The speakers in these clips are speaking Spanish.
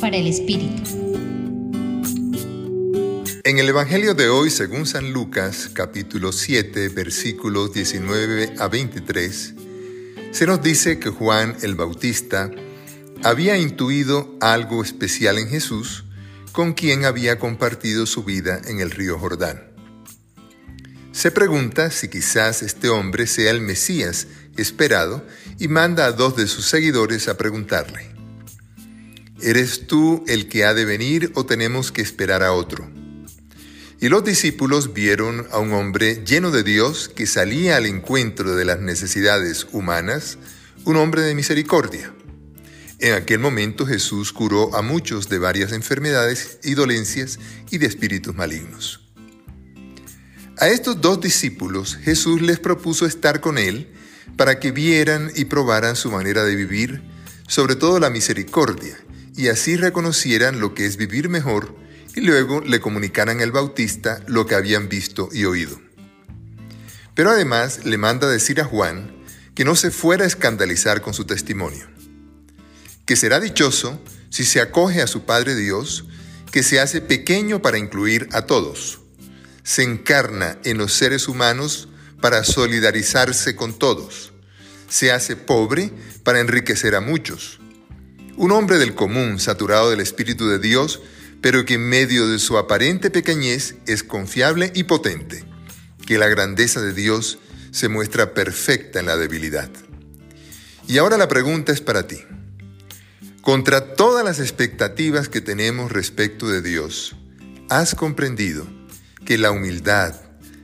Para el Espíritu. En el Evangelio de hoy, según San Lucas, capítulo 7, versículos 19 a 23, se nos dice que Juan el Bautista había intuido algo especial en Jesús, con quien había compartido su vida en el río Jordán. Se pregunta si quizás este hombre sea el Mesías esperado y manda a dos de sus seguidores a preguntarle, ¿Eres tú el que ha de venir o tenemos que esperar a otro? Y los discípulos vieron a un hombre lleno de Dios que salía al encuentro de las necesidades humanas, un hombre de misericordia. En aquel momento Jesús curó a muchos de varias enfermedades y dolencias y de espíritus malignos. A estos dos discípulos Jesús les propuso estar con Él para que vieran y probaran su manera de vivir, sobre todo la misericordia, y así reconocieran lo que es vivir mejor y luego le comunicaran al Bautista lo que habían visto y oído. Pero además le manda decir a Juan que no se fuera a escandalizar con su testimonio, que será dichoso si se acoge a su Padre Dios, que se hace pequeño para incluir a todos se encarna en los seres humanos para solidarizarse con todos. Se hace pobre para enriquecer a muchos. Un hombre del común, saturado del Espíritu de Dios, pero que en medio de su aparente pequeñez es confiable y potente, que la grandeza de Dios se muestra perfecta en la debilidad. Y ahora la pregunta es para ti. Contra todas las expectativas que tenemos respecto de Dios, ¿has comprendido que la humildad,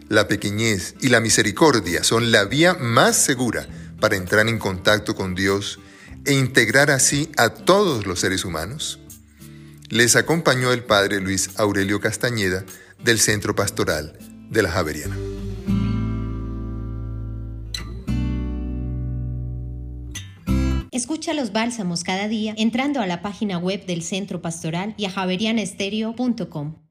la pequeñez y la misericordia son la vía más segura para entrar en contacto con Dios e integrar así a todos los seres humanos? Les acompañó el padre Luis Aurelio Castañeda del Centro Pastoral de la Javeriana. Escucha los bálsamos cada día entrando a la página web del Centro Pastoral y a javerianestereo.com.